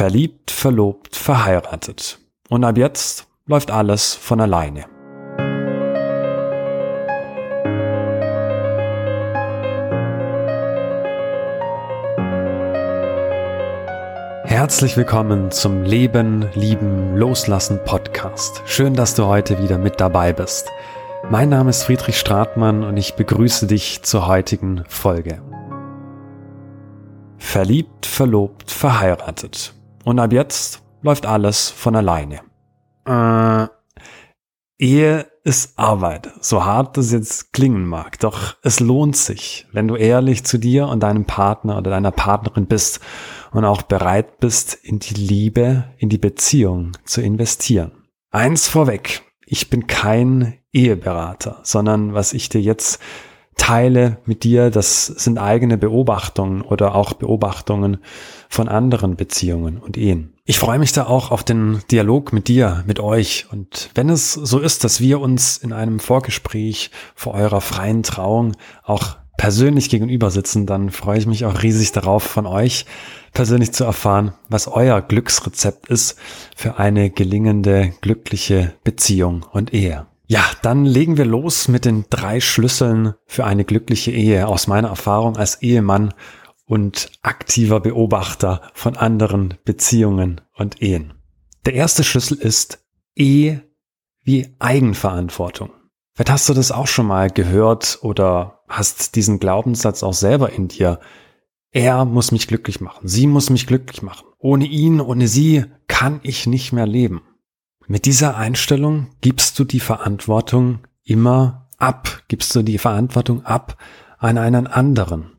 Verliebt, verlobt, verheiratet. Und ab jetzt läuft alles von alleine. Herzlich willkommen zum Leben, Lieben, Loslassen Podcast. Schön, dass du heute wieder mit dabei bist. Mein Name ist Friedrich Stratmann und ich begrüße dich zur heutigen Folge. Verliebt, verlobt, verheiratet. Und ab jetzt läuft alles von alleine. Äh, Ehe ist Arbeit, so hart das jetzt klingen mag, doch es lohnt sich, wenn du ehrlich zu dir und deinem Partner oder deiner Partnerin bist und auch bereit bist, in die Liebe, in die Beziehung zu investieren. Eins vorweg, ich bin kein Eheberater, sondern was ich dir jetzt teile mit dir, das sind eigene Beobachtungen oder auch Beobachtungen von anderen Beziehungen und Ehen. Ich freue mich da auch auf den Dialog mit dir, mit euch. Und wenn es so ist, dass wir uns in einem Vorgespräch vor eurer freien Trauung auch persönlich gegenüber sitzen, dann freue ich mich auch riesig darauf, von euch persönlich zu erfahren, was euer Glücksrezept ist für eine gelingende, glückliche Beziehung und Ehe. Ja, dann legen wir los mit den drei Schlüsseln für eine glückliche Ehe aus meiner Erfahrung als Ehemann und aktiver Beobachter von anderen Beziehungen und Ehen. Der erste Schlüssel ist Ehe wie Eigenverantwortung. Vielleicht hast du das auch schon mal gehört oder hast diesen Glaubenssatz auch selber in dir. Er muss mich glücklich machen. Sie muss mich glücklich machen. Ohne ihn, ohne sie kann ich nicht mehr leben. Mit dieser Einstellung gibst du die Verantwortung immer ab, gibst du die Verantwortung ab an einen anderen.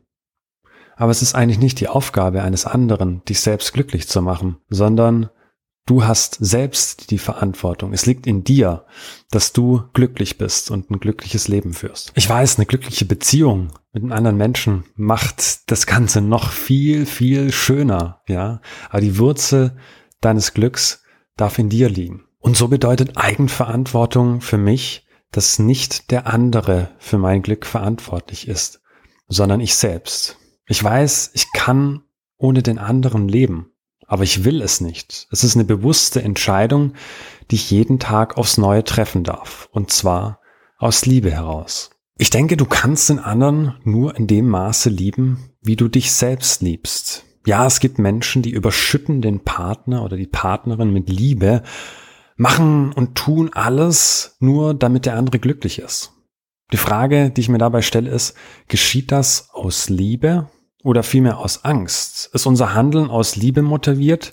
Aber es ist eigentlich nicht die Aufgabe eines anderen, dich selbst glücklich zu machen, sondern du hast selbst die Verantwortung. Es liegt in dir, dass du glücklich bist und ein glückliches Leben führst. Ich weiß, eine glückliche Beziehung mit einem anderen Menschen macht das Ganze noch viel, viel schöner, ja. Aber die Wurzel deines Glücks darf in dir liegen. Und so bedeutet Eigenverantwortung für mich, dass nicht der andere für mein Glück verantwortlich ist, sondern ich selbst. Ich weiß, ich kann ohne den anderen leben, aber ich will es nicht. Es ist eine bewusste Entscheidung, die ich jeden Tag aufs Neue treffen darf, und zwar aus Liebe heraus. Ich denke, du kannst den anderen nur in dem Maße lieben, wie du dich selbst liebst. Ja, es gibt Menschen, die überschütten den Partner oder die Partnerin mit Liebe machen und tun alles nur, damit der andere glücklich ist. Die Frage, die ich mir dabei stelle, ist, geschieht das aus Liebe oder vielmehr aus Angst? Ist unser Handeln aus Liebe motiviert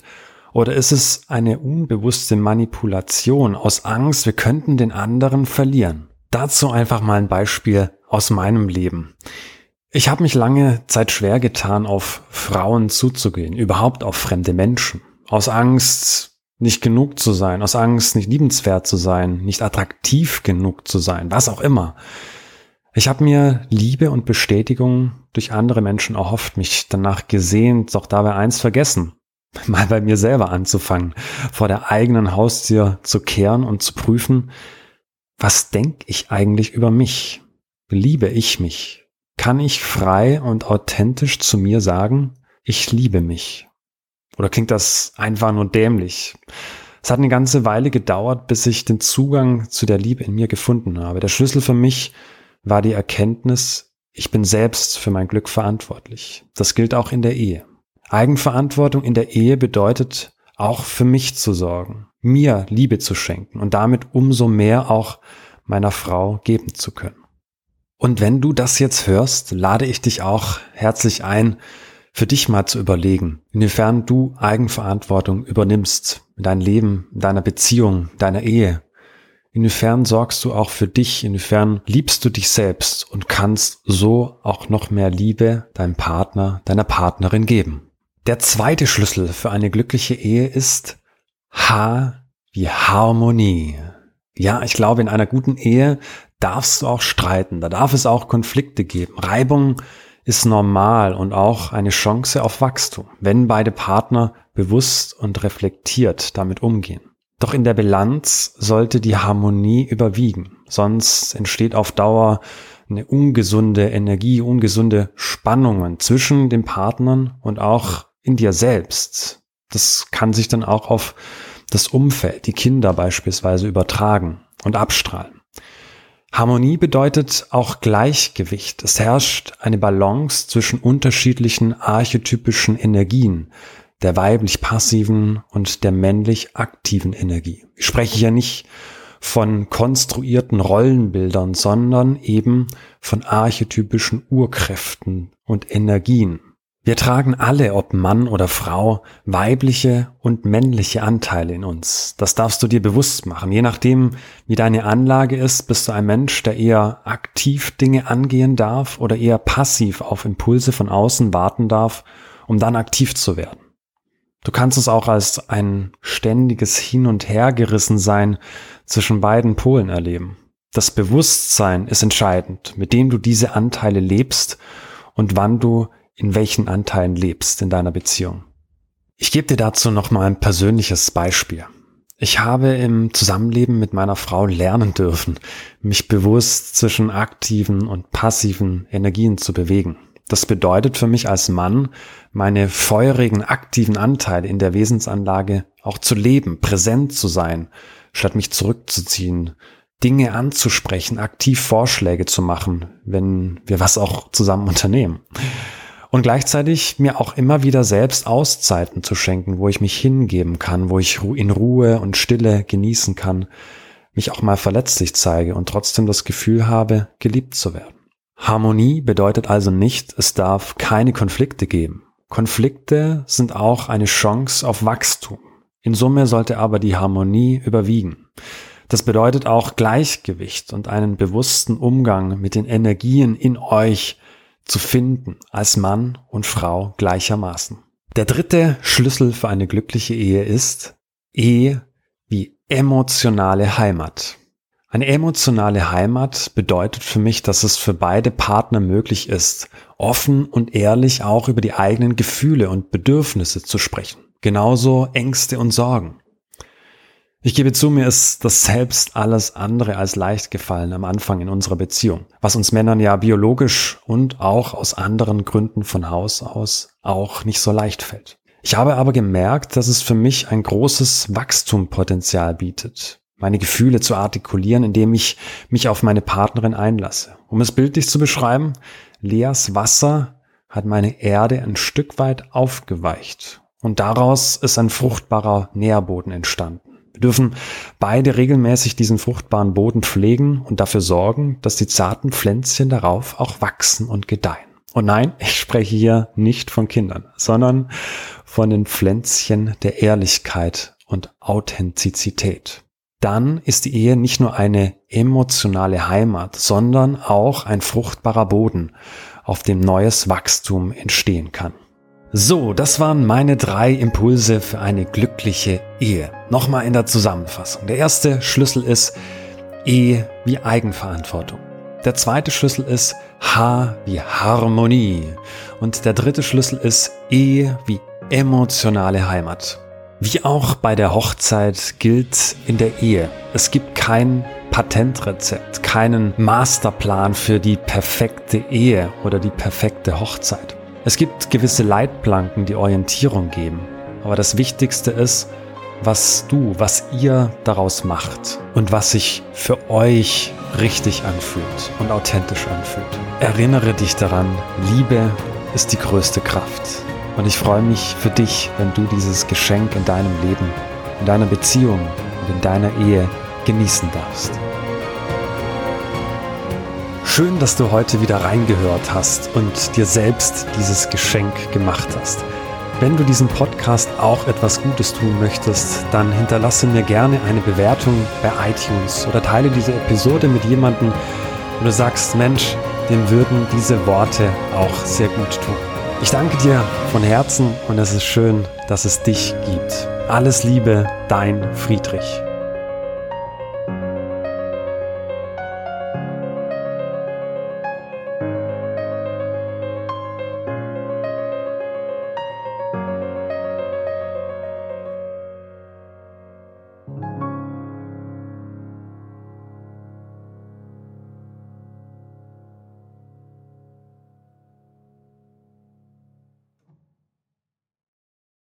oder ist es eine unbewusste Manipulation aus Angst, wir könnten den anderen verlieren? Dazu einfach mal ein Beispiel aus meinem Leben. Ich habe mich lange Zeit schwer getan, auf Frauen zuzugehen, überhaupt auf fremde Menschen. Aus Angst, nicht genug zu sein, aus Angst nicht liebenswert zu sein, nicht attraktiv genug zu sein, was auch immer. Ich habe mir Liebe und Bestätigung durch andere Menschen erhofft, mich danach gesehnt, doch dabei eins vergessen, mal bei mir selber anzufangen, vor der eigenen Haustür zu kehren und zu prüfen, was denke ich eigentlich über mich? Liebe ich mich? Kann ich frei und authentisch zu mir sagen, ich liebe mich? Oder klingt das einfach nur dämlich? Es hat eine ganze Weile gedauert, bis ich den Zugang zu der Liebe in mir gefunden habe. Der Schlüssel für mich war die Erkenntnis, ich bin selbst für mein Glück verantwortlich. Das gilt auch in der Ehe. Eigenverantwortung in der Ehe bedeutet auch für mich zu sorgen, mir Liebe zu schenken und damit umso mehr auch meiner Frau geben zu können. Und wenn du das jetzt hörst, lade ich dich auch herzlich ein, für dich mal zu überlegen, inwiefern du Eigenverantwortung übernimmst in dein Leben, in deiner Beziehung, deiner Ehe. Inwiefern sorgst du auch für dich, inwiefern liebst du dich selbst und kannst so auch noch mehr Liebe deinem Partner, deiner Partnerin geben. Der zweite Schlüssel für eine glückliche Ehe ist H wie Harmonie. Ja, ich glaube, in einer guten Ehe darfst du auch streiten, da darf es auch Konflikte geben, Reibungen ist normal und auch eine Chance auf Wachstum, wenn beide Partner bewusst und reflektiert damit umgehen. Doch in der Bilanz sollte die Harmonie überwiegen, sonst entsteht auf Dauer eine ungesunde Energie, ungesunde Spannungen zwischen den Partnern und auch in dir selbst. Das kann sich dann auch auf das Umfeld, die Kinder beispielsweise übertragen und abstrahlen. Harmonie bedeutet auch Gleichgewicht. Es herrscht eine Balance zwischen unterschiedlichen archetypischen Energien, der weiblich passiven und der männlich aktiven Energie. Ich spreche ja nicht von konstruierten Rollenbildern, sondern eben von archetypischen Urkräften und Energien. Wir tragen alle, ob Mann oder Frau, weibliche und männliche Anteile in uns. Das darfst du dir bewusst machen. Je nachdem, wie deine Anlage ist, bist du ein Mensch, der eher aktiv Dinge angehen darf oder eher passiv auf Impulse von außen warten darf, um dann aktiv zu werden. Du kannst es auch als ein ständiges Hin und Hergerissen sein zwischen beiden Polen erleben. Das Bewusstsein ist entscheidend, mit dem du diese Anteile lebst und wann du in welchen Anteilen lebst in deiner Beziehung. Ich gebe dir dazu noch mal ein persönliches Beispiel. Ich habe im Zusammenleben mit meiner Frau lernen dürfen, mich bewusst zwischen aktiven und passiven Energien zu bewegen. Das bedeutet für mich als Mann, meine feurigen, aktiven Anteile in der Wesensanlage auch zu leben, präsent zu sein, statt mich zurückzuziehen, Dinge anzusprechen, aktiv Vorschläge zu machen, wenn wir was auch zusammen unternehmen. Und gleichzeitig mir auch immer wieder selbst Auszeiten zu schenken, wo ich mich hingeben kann, wo ich in Ruhe und Stille genießen kann, mich auch mal verletzlich zeige und trotzdem das Gefühl habe, geliebt zu werden. Harmonie bedeutet also nicht, es darf keine Konflikte geben. Konflikte sind auch eine Chance auf Wachstum. In Summe sollte aber die Harmonie überwiegen. Das bedeutet auch Gleichgewicht und einen bewussten Umgang mit den Energien in euch zu finden, als Mann und Frau gleichermaßen. Der dritte Schlüssel für eine glückliche Ehe ist Ehe wie emotionale Heimat. Eine emotionale Heimat bedeutet für mich, dass es für beide Partner möglich ist, offen und ehrlich auch über die eigenen Gefühle und Bedürfnisse zu sprechen. Genauso Ängste und Sorgen. Ich gebe zu, mir ist das selbst alles andere als leicht gefallen am Anfang in unserer Beziehung, was uns Männern ja biologisch und auch aus anderen Gründen von Haus aus auch nicht so leicht fällt. Ich habe aber gemerkt, dass es für mich ein großes Wachstumpotenzial bietet meine Gefühle zu artikulieren, indem ich mich auf meine Partnerin einlasse. Um es bildlich zu beschreiben, Leas Wasser hat meine Erde ein Stück weit aufgeweicht und daraus ist ein fruchtbarer Nährboden entstanden. Dürfen beide regelmäßig diesen fruchtbaren Boden pflegen und dafür sorgen, dass die zarten Pflänzchen darauf auch wachsen und gedeihen. Und nein, ich spreche hier nicht von Kindern, sondern von den Pflänzchen der Ehrlichkeit und Authentizität dann ist die Ehe nicht nur eine emotionale Heimat, sondern auch ein fruchtbarer Boden, auf dem neues Wachstum entstehen kann. So, das waren meine drei Impulse für eine glückliche Ehe. Nochmal in der Zusammenfassung. Der erste Schlüssel ist E wie Eigenverantwortung. Der zweite Schlüssel ist H wie Harmonie. Und der dritte Schlüssel ist E wie emotionale Heimat. Wie auch bei der Hochzeit gilt in der Ehe, es gibt kein Patentrezept, keinen Masterplan für die perfekte Ehe oder die perfekte Hochzeit. Es gibt gewisse Leitplanken, die Orientierung geben. Aber das Wichtigste ist, was du, was ihr daraus macht und was sich für euch richtig anfühlt und authentisch anfühlt. Erinnere dich daran, Liebe ist die größte Kraft. Und ich freue mich für dich, wenn du dieses Geschenk in deinem Leben, in deiner Beziehung und in deiner Ehe genießen darfst. Schön, dass du heute wieder reingehört hast und dir selbst dieses Geschenk gemacht hast. Wenn du diesem Podcast auch etwas Gutes tun möchtest, dann hinterlasse mir gerne eine Bewertung bei iTunes oder teile diese Episode mit jemandem, wo du sagst, Mensch, dem würden diese Worte auch sehr gut tun. Ich danke dir von Herzen und es ist schön, dass es dich gibt. Alles Liebe, dein Friedrich.